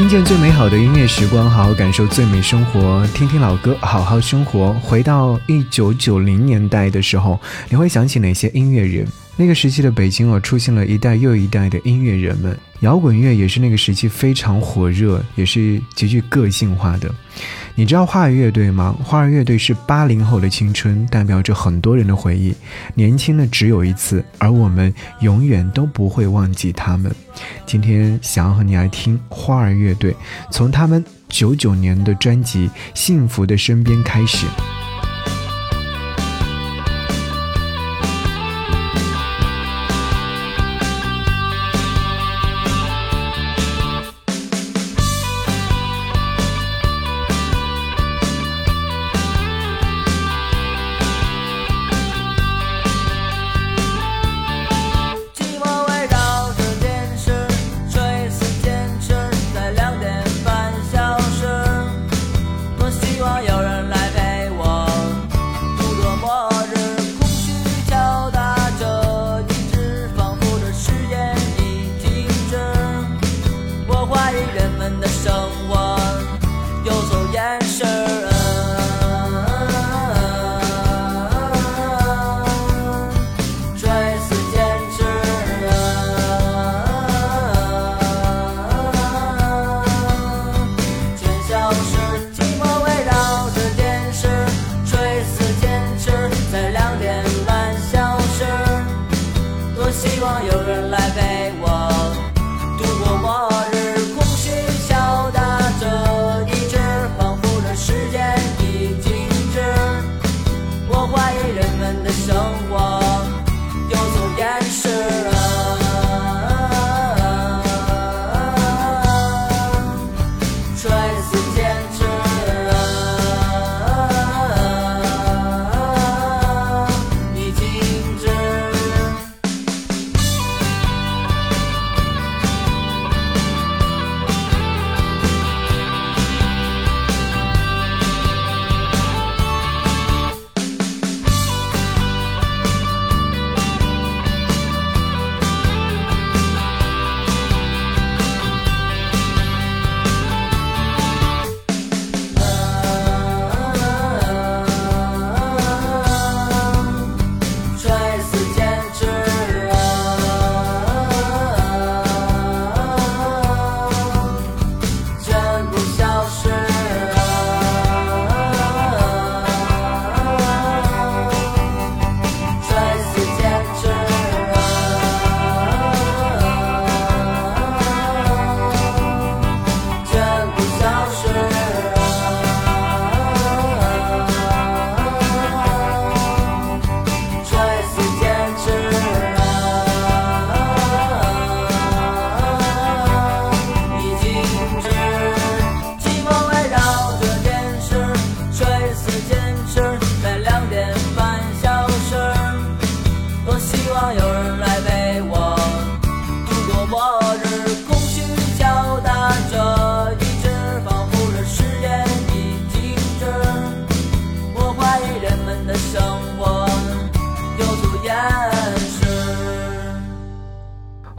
听见最美好的音乐时光，好好感受最美生活。听听老歌，好好生活。回到一九九零年代的时候，你会想起哪些音乐人？那个时期的北京哦，出现了一代又一代的音乐人们。摇滚乐也是那个时期非常火热，也是极具个性化的。你知道花儿乐队吗？花儿乐队是八零后的青春，代表着很多人的回忆。年轻的只有一次，而我们永远都不会忘记他们。今天想要和你来听花儿乐队，从他们九九年的专辑《幸福的身边》开始。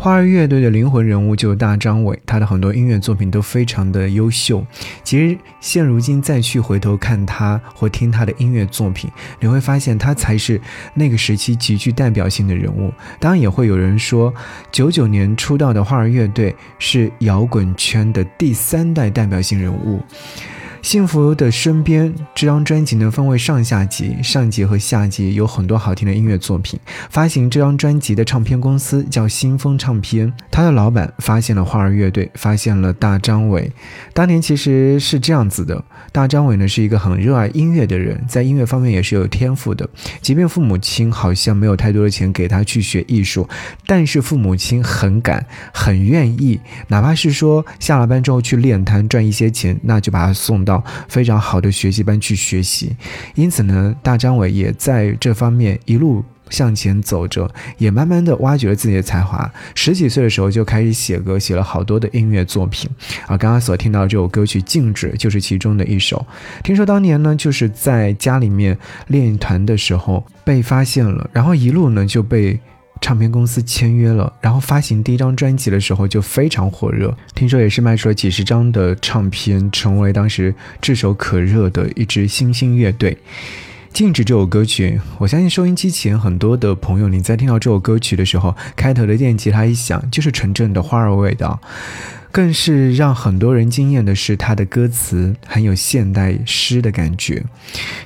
花儿乐队的灵魂人物就是大张伟，他的很多音乐作品都非常的优秀。其实现如今再去回头看他或听他的音乐作品，你会发现他才是那个时期极具代表性的人物。当然也会有人说，九九年出道的花儿乐队是摇滚圈的第三代代表性人物。幸福的身边这张专辑呢，分为上下集，上集和下集有很多好听的音乐作品。发行这张专辑的唱片公司叫新风唱片，他的老板发现了花儿乐队，发现了大张伟。当年其实是这样子的，大张伟呢是一个很热爱音乐的人，在音乐方面也是有天赋的。即便父母亲好像没有太多的钱给他去学艺术，但是父母亲很敢，很愿意，哪怕是说下了班之后去练摊赚一些钱，那就把他送到。到非常好的学习班去学习，因此呢，大张伟也在这方面一路向前走着，也慢慢的挖掘了自己的才华。十几岁的时候就开始写歌，写了好多的音乐作品。啊，刚刚所听到这首歌曲《静止》就是其中的一首。听说当年呢，就是在家里面练团的时候被发现了，然后一路呢就被。唱片公司签约了，然后发行第一张专辑的时候就非常火热，听说也是卖出了几十张的唱片，成为当时炙手可热的一支新兴乐队。禁止这首歌曲，我相信收音机前很多的朋友，你在听到这首歌曲的时候，开头的电吉他一响，就是纯正的花儿味道。更是让很多人惊艳的是，它的歌词很有现代诗的感觉。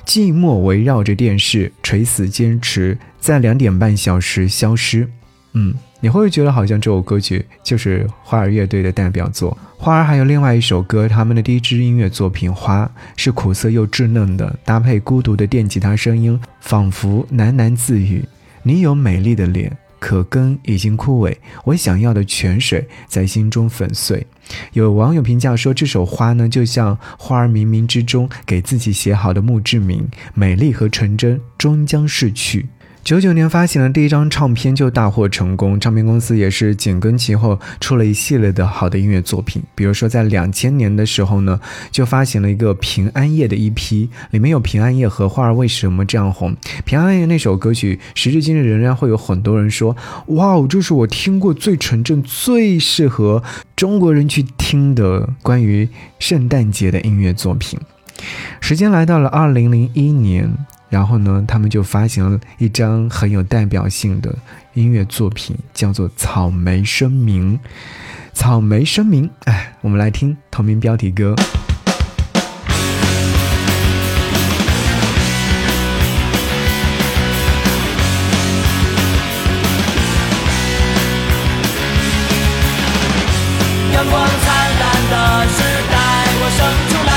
寂寞围绕着电视，垂死坚持在两点半小时消失。嗯，你会不会觉得好像这首歌曲就是花儿乐队的代表作？花儿还有另外一首歌，他们的第一支音乐作品《花》是苦涩又稚嫩的，搭配孤独的电吉他声音，仿佛喃喃自语：“你有美丽的脸。”可根已经枯萎，我想要的泉水在心中粉碎。有网友评价说，这首花呢，就像花儿冥冥之中给自己写好的墓志铭，美丽和纯真终将逝去。九九年发行的第一张唱片就大获成功，唱片公司也是紧跟其后出了一系列的好的音乐作品。比如说在两千年的时候呢，就发行了一个《平安夜》的一批，里面有《平安夜》和《花儿为什么这样红》。《平安夜》那首歌曲，时至今日仍然会有很多人说：“哇哦，这是我听过最纯正、最适合中国人去听的关于圣诞节的音乐作品。”时间来到了二零零一年。然后呢，他们就发行了一张很有代表性的音乐作品，叫做《草莓声明》。草莓声明，哎，我们来听同名标题歌。阳光灿烂的时代，我生出来，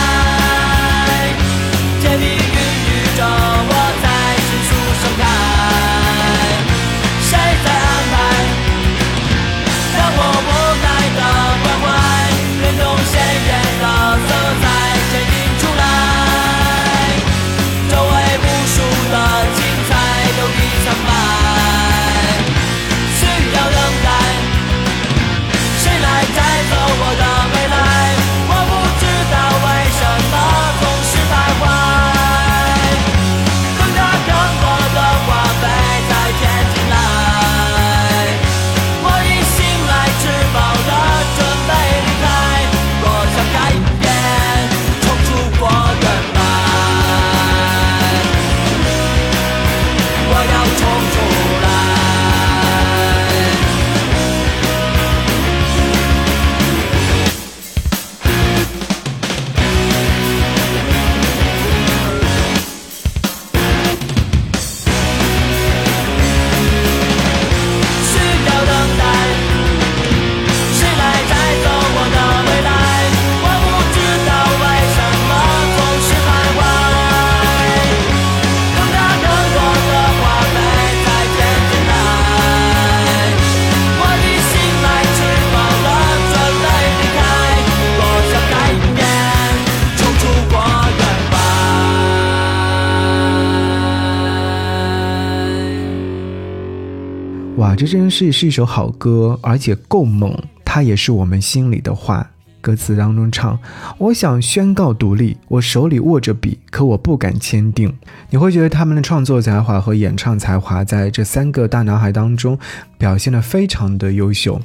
这真是是一首好歌，而且够猛。它也是我们心里的话。歌词当中唱：“我想宣告独立，我手里握着笔，可我不敢签订。”你会觉得他们的创作才华和演唱才华在这三个大男孩当中表现得非常的优秀。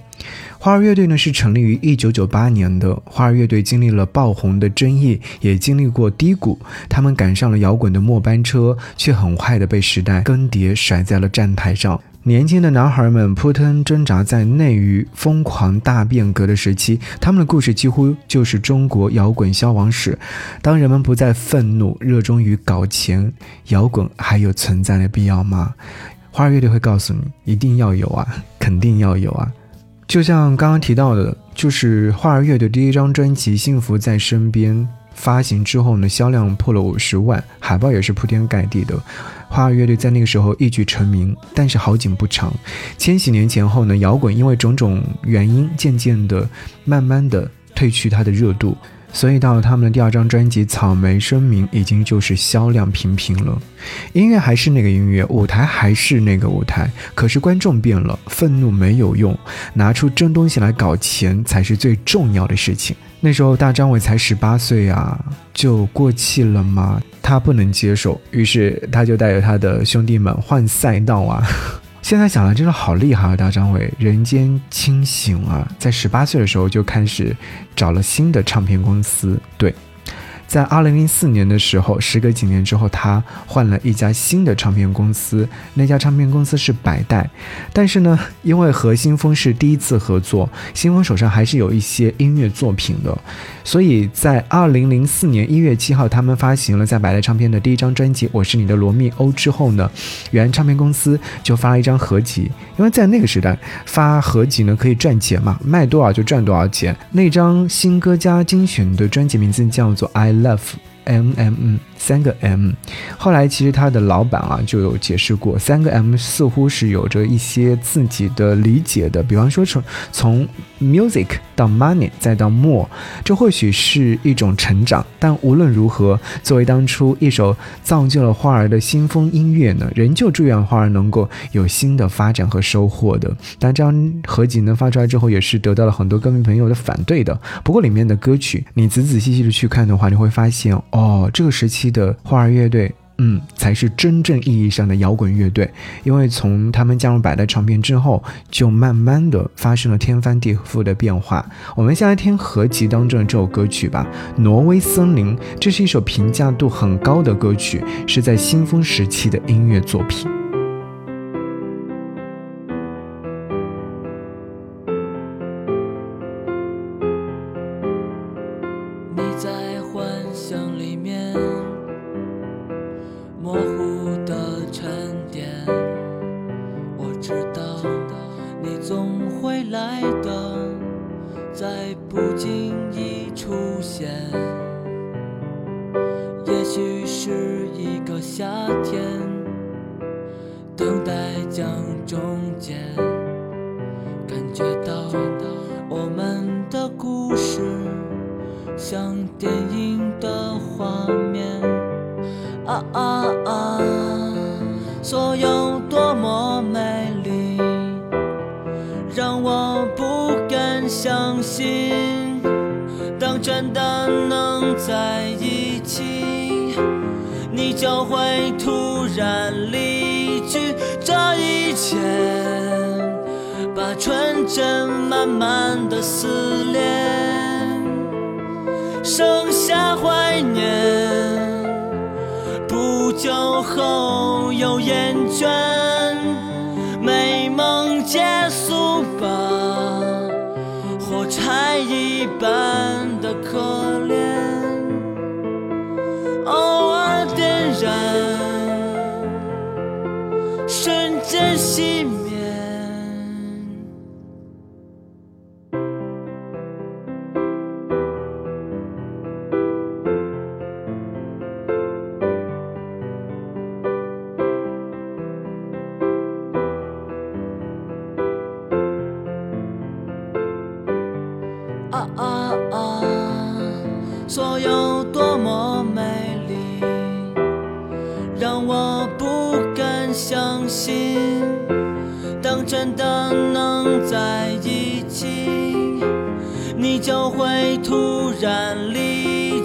花儿乐队呢是成立于一九九八年的。花儿乐队经历了爆红的争议，也经历过低谷。他们赶上了摇滚的末班车，却很快的被时代更迭，甩在了站台上。年轻的男孩们扑腾挣扎在内娱疯狂大变革的时期，他们的故事几乎就是中国摇滚消亡史。当人们不再愤怒，热衷于搞钱，摇滚还有存在的必要吗？花儿乐队会告诉你，一定要有啊，肯定要有啊。就像刚刚提到的，就是花儿乐队第一张专辑《幸福在身边》发行之后呢，销量破了五十万，海报也是铺天盖地的。花儿乐队在那个时候一举成名，但是好景不长。千禧年前后呢，摇滚因为种种原因，渐渐的、慢慢的褪去它的热度。所以到了他们的第二张专辑《草莓声明》，已经就是销量平平了。音乐还是那个音乐，舞台还是那个舞台，可是观众变了，愤怒没有用，拿出真东西来搞钱才是最重要的事情。那时候大张伟才十八岁啊，就过气了吗？他不能接受，于是他就带着他的兄弟们换赛道啊。现在想来真的好厉害啊，大张伟人间清醒啊，在十八岁的时候就开始找了新的唱片公司，对。在二零零四年的时候，时隔几年之后，他换了一家新的唱片公司，那家唱片公司是百代。但是呢，因为和新风是第一次合作，新风手上还是有一些音乐作品的，所以在二零零四年一月七号，他们发行了在百代唱片的第一张专辑《我是你的罗密欧》之后呢，原唱片公司就发了一张合集，因为在那个时代发合集呢可以赚钱嘛，卖多少就赚多少钱。那张新歌加精选的专辑名字叫做《I》。Love M M 三个 M，后来其实他的老板啊就有解释过，三个 M 似乎是有着一些自己的理解的，比方说从从 music 到 money 再到 more，这或许是一种成长。但无论如何，作为当初一首造就了花儿的新风音乐呢，仍旧祝愿花儿能够有新的发展和收获的。但这张合集呢发出来之后，也是得到了很多歌迷朋友的反对的。不过里面的歌曲，你仔仔细细的去看的话，你会发现哦，这个时期。的花儿乐队，嗯，才是真正意义上的摇滚乐队。因为从他们加入百代唱片之后，就慢慢的发生了天翻地覆的变化。我们先来听合集当中的这首歌曲吧，《挪威森林》。这是一首评价度很高的歌曲，是在新风时期的音乐作品。来的，在不经意出现，也许是一个夏天，等待将中间感觉到我们的故事。像电影的画面。啊啊啊。相信，当真的能在一起，你就会突然离去。这一切，把纯真慢慢的撕裂，剩下怀念。不久后又厌倦，美梦结一般的。可怜，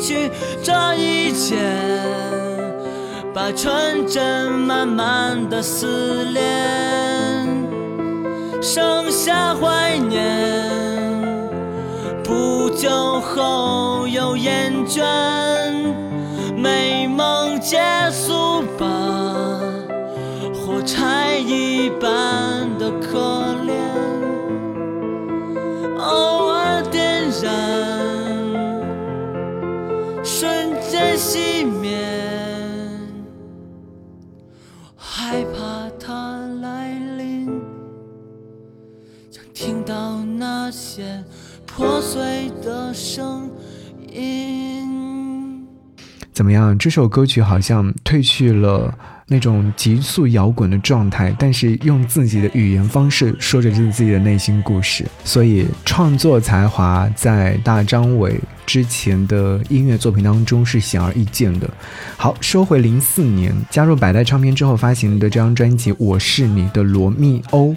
去。这一切，把纯真慢慢的撕裂，剩下怀念。不久后又厌倦，美梦结束吧，火柴一般的可怜，听到那些。破碎的声音。怎么样？这首歌曲好像褪去了那种急速摇滚的状态，但是用自己的语言方式说着自己的内心故事。所以创作才华在大张伟之前的音乐作品当中是显而易见的。好，说回零四年加入百代唱片之后发行的这张专辑《我是你的罗密欧》。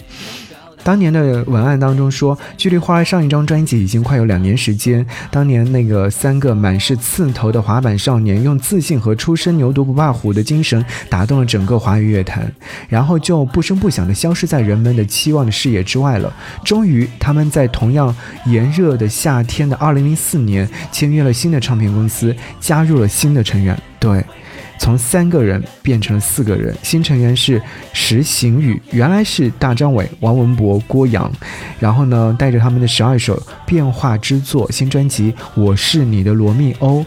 当年的文案当中说，距离花儿上一张专辑已经快有两年时间。当年那个三个满是刺头的滑板少年，用自信和初生牛犊不怕虎的精神打动了整个华语乐坛，然后就不声不响地消失在人们的期望的视野之外了。终于，他们在同样炎热的夏天的二零零四年，签约了新的唱片公司，加入了新的成员。对。从三个人变成了四个人，新成员是石行宇，原来是大张伟、王文博、郭阳，然后呢，带着他们的十二首变化之作，新专辑《我是你的罗密欧》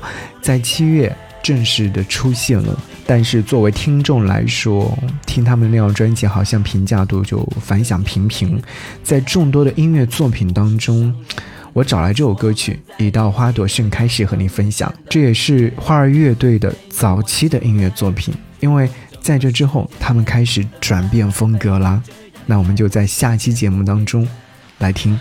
在七月正式的出现了。但是作为听众来说，听他们那张专辑好像评价度就反响平平，在众多的音乐作品当中。我找来这首歌曲《一道花朵盛开时》和你分享，这也是花儿乐队的早期的音乐作品。因为在这之后，他们开始转变风格啦。那我们就在下期节目当中来听。